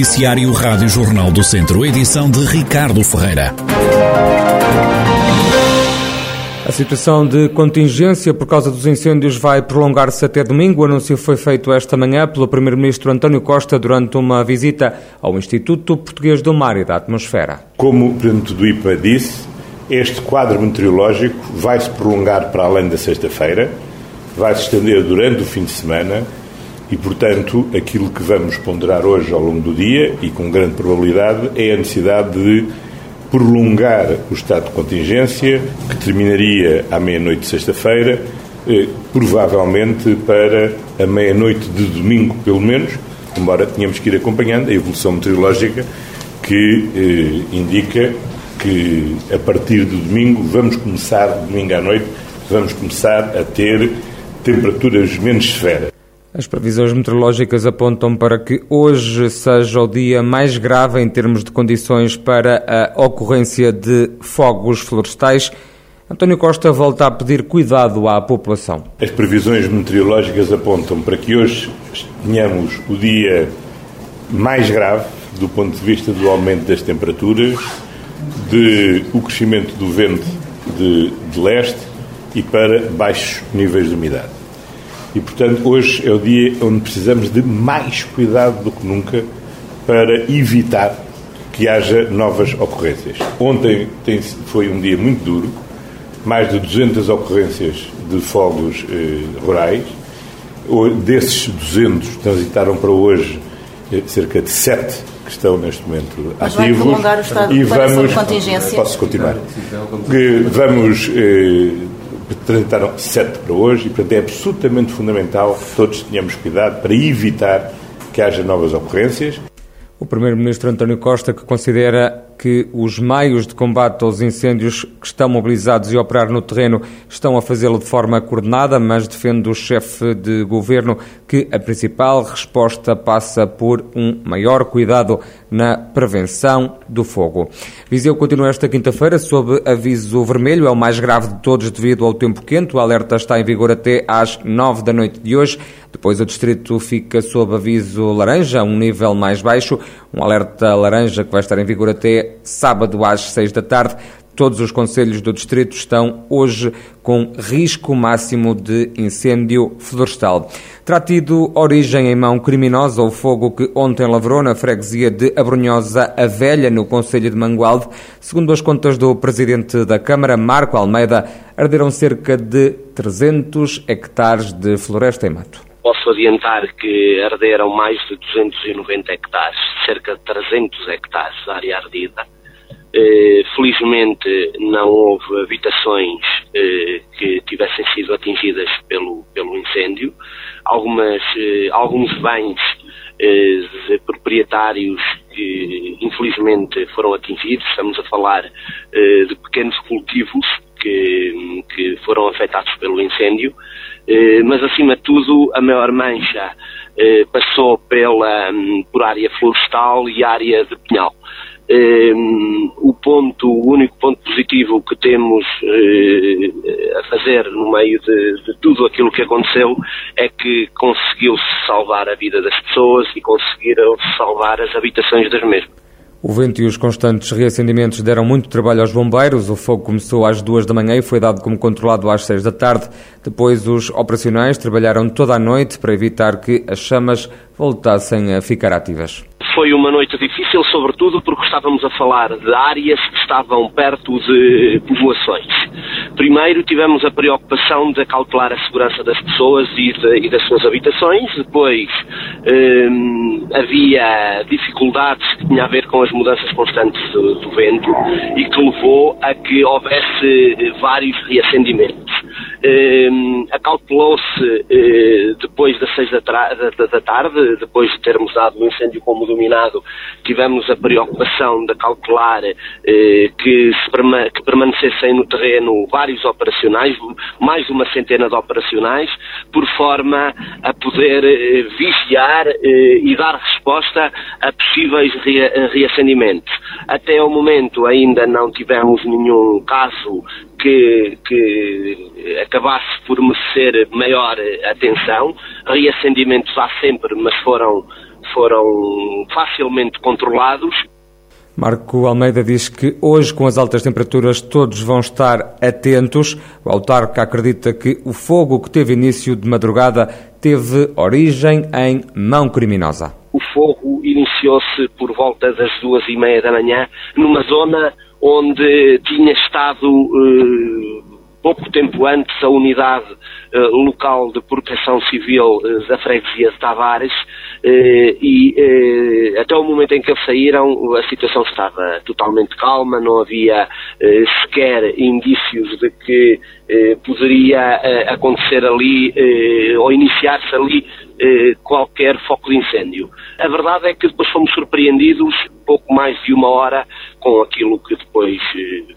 Noticiário Rádio Jornal do Centro, edição de Ricardo Ferreira. A situação de contingência por causa dos incêndios vai prolongar-se até domingo. O anúncio foi feito esta manhã pelo Primeiro-Ministro António Costa durante uma visita ao Instituto Português do Mar e da Atmosfera. Como o Presidente do IPA disse, este quadro meteorológico vai se prolongar para além da sexta-feira, vai se estender durante o fim de semana e, portanto, aquilo que vamos ponderar hoje ao longo do dia e com grande probabilidade é a necessidade de prolongar o estado de contingência, que terminaria à meia-noite de sexta-feira, eh, provavelmente para a meia-noite de domingo, pelo menos, embora tenhamos que ir acompanhando a evolução meteorológica que eh, indica que a partir de domingo vamos começar, domingo à noite, vamos começar a ter temperaturas menos severas. As previsões meteorológicas apontam para que hoje seja o dia mais grave em termos de condições para a ocorrência de fogos florestais. António Costa volta a pedir cuidado à população. As previsões meteorológicas apontam para que hoje tenhamos o dia mais grave do ponto de vista do aumento das temperaturas, de o crescimento do vento de, de leste e para baixos níveis de umidade. E, portanto, hoje é o dia onde precisamos de mais cuidado do que nunca para evitar que haja novas ocorrências. Ontem tem, foi um dia muito duro, mais de 200 ocorrências de fogos eh, rurais. Desses 200 transitaram para hoje eh, cerca de 7 que estão neste momento Mas ativos. Vai prolongar o estado e de vamos, contingência. Posso continuar? Vamos eh, transitaram sete para hoje e, portanto, é absolutamente fundamental que todos tenhamos cuidado para evitar que haja novas ocorrências. O Primeiro-Ministro António Costa, que considera que os meios de combate aos incêndios que estão mobilizados e operar no terreno estão a fazê-lo de forma coordenada, mas defende o chefe de governo que a principal resposta passa por um maior cuidado na prevenção do fogo. Viseu continua esta quinta-feira sob aviso vermelho, é o mais grave de todos devido ao tempo quente. O alerta está em vigor até às nove da noite de hoje. Depois o distrito fica sob aviso laranja, um nível mais baixo, um alerta laranja que vai estar em vigor até sábado às seis da tarde. Todos os conselhos do distrito estão hoje com risco máximo de incêndio florestal. Terá tido origem em mão criminosa o fogo que ontem lavrou na freguesia de Abrunhosa a Velha, no Conselho de Mangualde. Segundo as contas do presidente da Câmara, Marco Almeida, arderam cerca de 300 hectares de floresta em mato. Posso adiantar que arderam mais de 290 hectares, cerca de 300 hectares de área ardida. Eh, felizmente não houve habitações eh, que tivessem sido atingidas pelo, pelo incêndio. Algumas, eh, alguns bens de proprietários que infelizmente foram atingidos. Estamos a falar de pequenos cultivos que, que foram afetados pelo incêndio, eh, mas acima de tudo a maior mancha eh, passou pela, hum, por área florestal e área de pinhal. Um, o ponto, o único ponto positivo que temos uh, a fazer no meio de, de, tudo aquilo que aconteceu é que conseguiu-se salvar a vida das pessoas e conseguiram salvar as habitações das mesmas. O vento e os constantes reacendimentos deram muito trabalho aos bombeiros. O fogo começou às duas da manhã e foi dado como controlado às seis da tarde. Depois, os operacionais trabalharam toda a noite para evitar que as chamas voltassem a ficar ativas. Foi uma noite difícil, sobretudo porque estávamos a falar de áreas que estavam perto de povoações. Primeiro tivemos a preocupação de acautelar a segurança das pessoas e, de, e das suas habitações. Depois hum, havia dificuldades que tinham a ver com as mudanças constantes do, do vento e que levou a que houvesse vários reacendimentos. Hum, acautelou-se uh, depois das seis da, da, da, tarde, depois de termos dado o incêndio como dominado, tivemos a preocupação de calcular uh, que, se perma que permanecessem no terreno vários operacionais, mais uma centena de operacionais, por forma a poder uh, vigiar e dar resposta a possíveis rea reacendimentos. Até o momento ainda não tivemos nenhum caso que, que acabasse por merecer maior atenção. Reacendimentos há sempre, mas foram foram facilmente controlados. Marco Almeida diz que hoje, com as altas temperaturas, todos vão estar atentos. O autarca acredita que o fogo que teve início de madrugada teve origem em mão criminosa. O fogo iniciou-se por volta das duas e meia da manhã, numa zona onde tinha estado eh, pouco tempo antes a unidade eh, local de proteção civil eh, da freguesia de Tavares e até o momento em que eles saíram a situação estava totalmente calma, não havia sequer indícios de que poderia acontecer ali ou iniciar-se ali qualquer foco de incêndio. A verdade é que depois fomos surpreendidos pouco mais de uma hora com aquilo que depois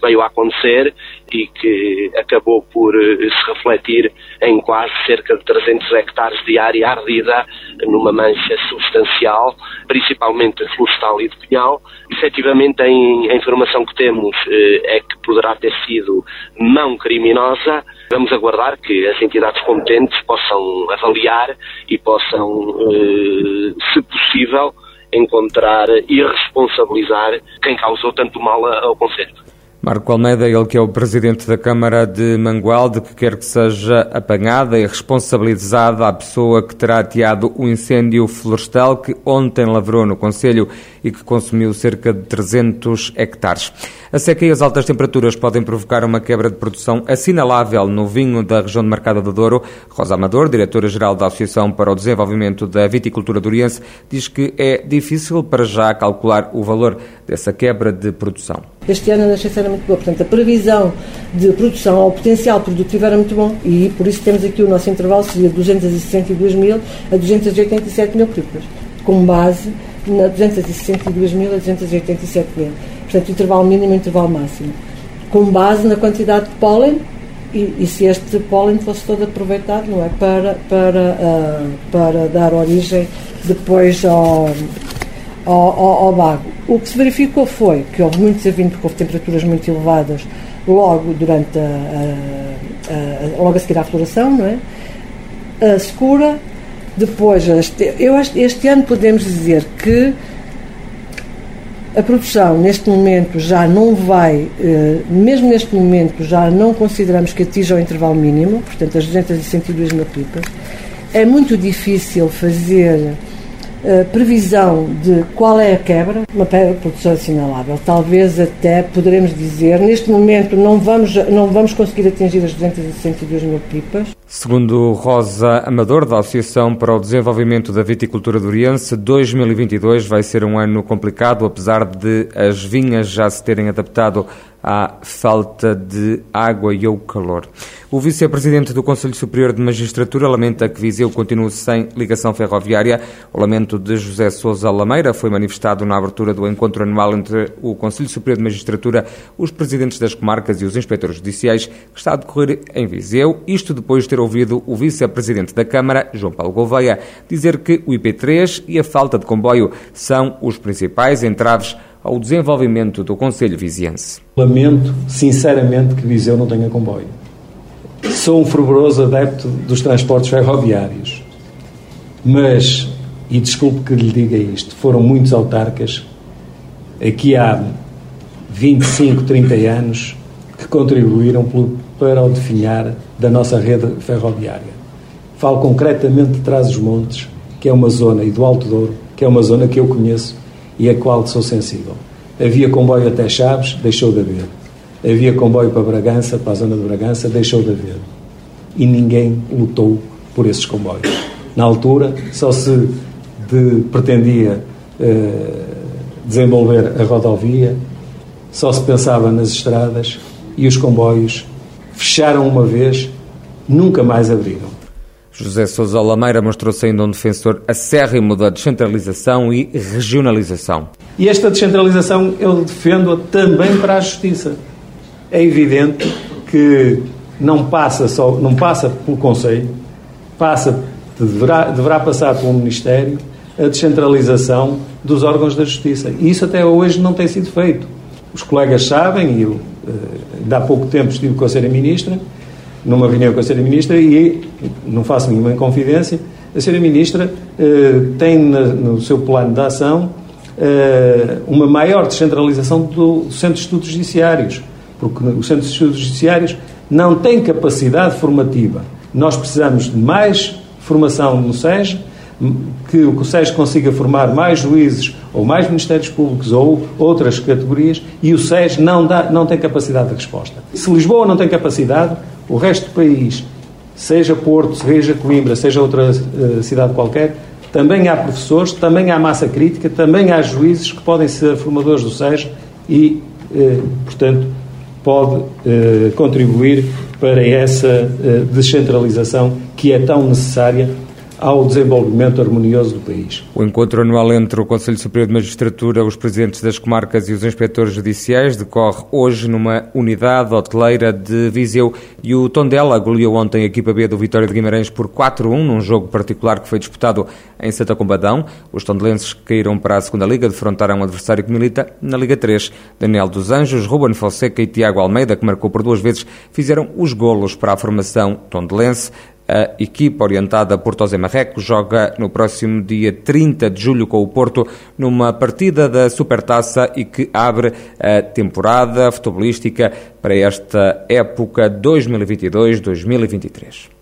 veio a acontecer e que acabou por se refletir em quase cerca de 300 hectares de área ardida numa mancha substancial, principalmente florestal e de pinhal. Efetivamente, a informação que temos eh, é que poderá ter sido mão criminosa. Vamos aguardar que as entidades competentes possam avaliar e possam, eh, se possível, encontrar e responsabilizar quem causou tanto mal ao Conselho. Marco Almeida, ele que é o presidente da Câmara de Mangualde, que quer que seja apanhada e responsabilizada a pessoa que terá ateado o incêndio florestal que ontem lavrou no Conselho e que consumiu cerca de 300 hectares. A seca e as altas temperaturas podem provocar uma quebra de produção assinalável no vinho da região de Mercado do Douro. Rosa Amador, diretora-geral da Associação para o Desenvolvimento da Viticultura Doriense, diz que é difícil para já calcular o valor dessa quebra de produção. Este ano a nascença era muito boa, portanto a previsão de produção ao potencial produtivo era muito bom e por isso temos aqui o nosso intervalo seria de 262 mil a 287 mil pipas, com base na 262 mil a 287 mil. Portanto, intervalo mínimo e intervalo máximo. Com base na quantidade de pólen e, e, se este pólen fosse todo aproveitado, não é? Para, para, uh, para dar origem depois ao, ao, ao, ao. O que se verificou foi que houve muitos eventos, porque houve temperaturas muito elevadas logo durante a, a, a, logo a seguir à floração, não é? A secura, depois, este, eu este ano podemos dizer que a produção neste momento já não vai, eh, mesmo neste momento já não consideramos que atinja o intervalo mínimo, portanto as 262 mil pipas. É muito difícil fazer previsão de qual é a quebra, uma produção assinalável. Talvez até poderemos dizer, neste momento não vamos, não vamos conseguir atingir as 262 mil pipas. Segundo Rosa Amador, da Associação para o Desenvolvimento da Viticultura do Oriense, 2022 vai ser um ano complicado, apesar de as vinhas já se terem adaptado à falta de água e ao calor. O vice-presidente do Conselho Superior de Magistratura lamenta que Viseu continue sem ligação ferroviária. O lamento de José Sousa Lameira foi manifestado na abertura do encontro anual entre o Conselho Superior de Magistratura, os presidentes das comarcas e os inspectores judiciais, que está a decorrer em Viseu, isto depois de ter ouvido o vice-presidente da Câmara, João Paulo Gouveia, dizer que o IP3 e a falta de comboio são os principais entraves ao desenvolvimento do Conselho Viziense. Lamento, sinceramente, que Viseu não tenha comboio. Sou um fervoroso adepto dos transportes ferroviários, mas, e desculpe que lhe diga isto, foram muitos autarcas, aqui há 25, 30 anos, que contribuíram para o definhar da nossa rede ferroviária. Falo concretamente de Trás-os-Montes, que é uma zona, e do Alto Douro, que é uma zona que eu conheço e a qual sou sensível. Havia comboio até Chaves, deixou de haver. Havia comboio para Bragança, para a zona de Bragança, deixou de haver. E ninguém lutou por esses comboios. Na altura, só se de, pretendia eh, desenvolver a rodovia, só se pensava nas estradas e os comboios fecharam uma vez, nunca mais abriram. José Sousa Lameira mostrou-se ainda um defensor acérrimo da descentralização e regionalização. E esta descentralização eu defendo também para a justiça. É evidente que não passa só, não passa pelo Conselho, passa deverá, deverá passar pelo Ministério a descentralização dos órgãos da Justiça. E isso até hoje não tem sido feito. Os colegas sabem, e eu eh, há pouco tempo estive com a Sra. Ministra, numa reunião com a Sra. Ministra e não faço nenhuma inconfidência, A senhora Ministra tem no seu plano de ação uma maior descentralização do Centro de Estudos Judiciários, porque o Centro de Estudos Judiciários não tem capacidade formativa. Nós precisamos de mais formação no SES, que o SES consiga formar mais juízes ou mais ministérios públicos ou outras categorias e o SES não, dá, não tem capacidade de resposta. Se Lisboa não tem capacidade, o resto do país, seja Porto, seja Coimbra, seja outra uh, cidade qualquer, também há professores, também há massa crítica, também há juízes que podem ser formadores do SES e, uh, portanto, pode uh, contribuir para essa descentralização que é tão necessária ao desenvolvimento harmonioso do país. O encontro anual entre o Conselho Superior de Magistratura, os presidentes das comarcas e os inspectores judiciais decorre hoje numa unidade hoteleira de Viseu e o Tondela goleou ontem a equipa B do Vitória de Guimarães por 4-1 num jogo particular que foi disputado em Santa Combadão. Os tondelenses caíram para a segunda Liga, defrontaram um adversário que milita na Liga 3. Daniel dos Anjos, Ruben Fonseca e Tiago Almeida, que marcou por duas vezes, fizeram os golos para a formação tondelense. A equipa orientada por José Marreco joga no próximo dia 30 de julho com o Porto numa partida da Supertaça e que abre a temporada futebolística para esta época 2022-2023.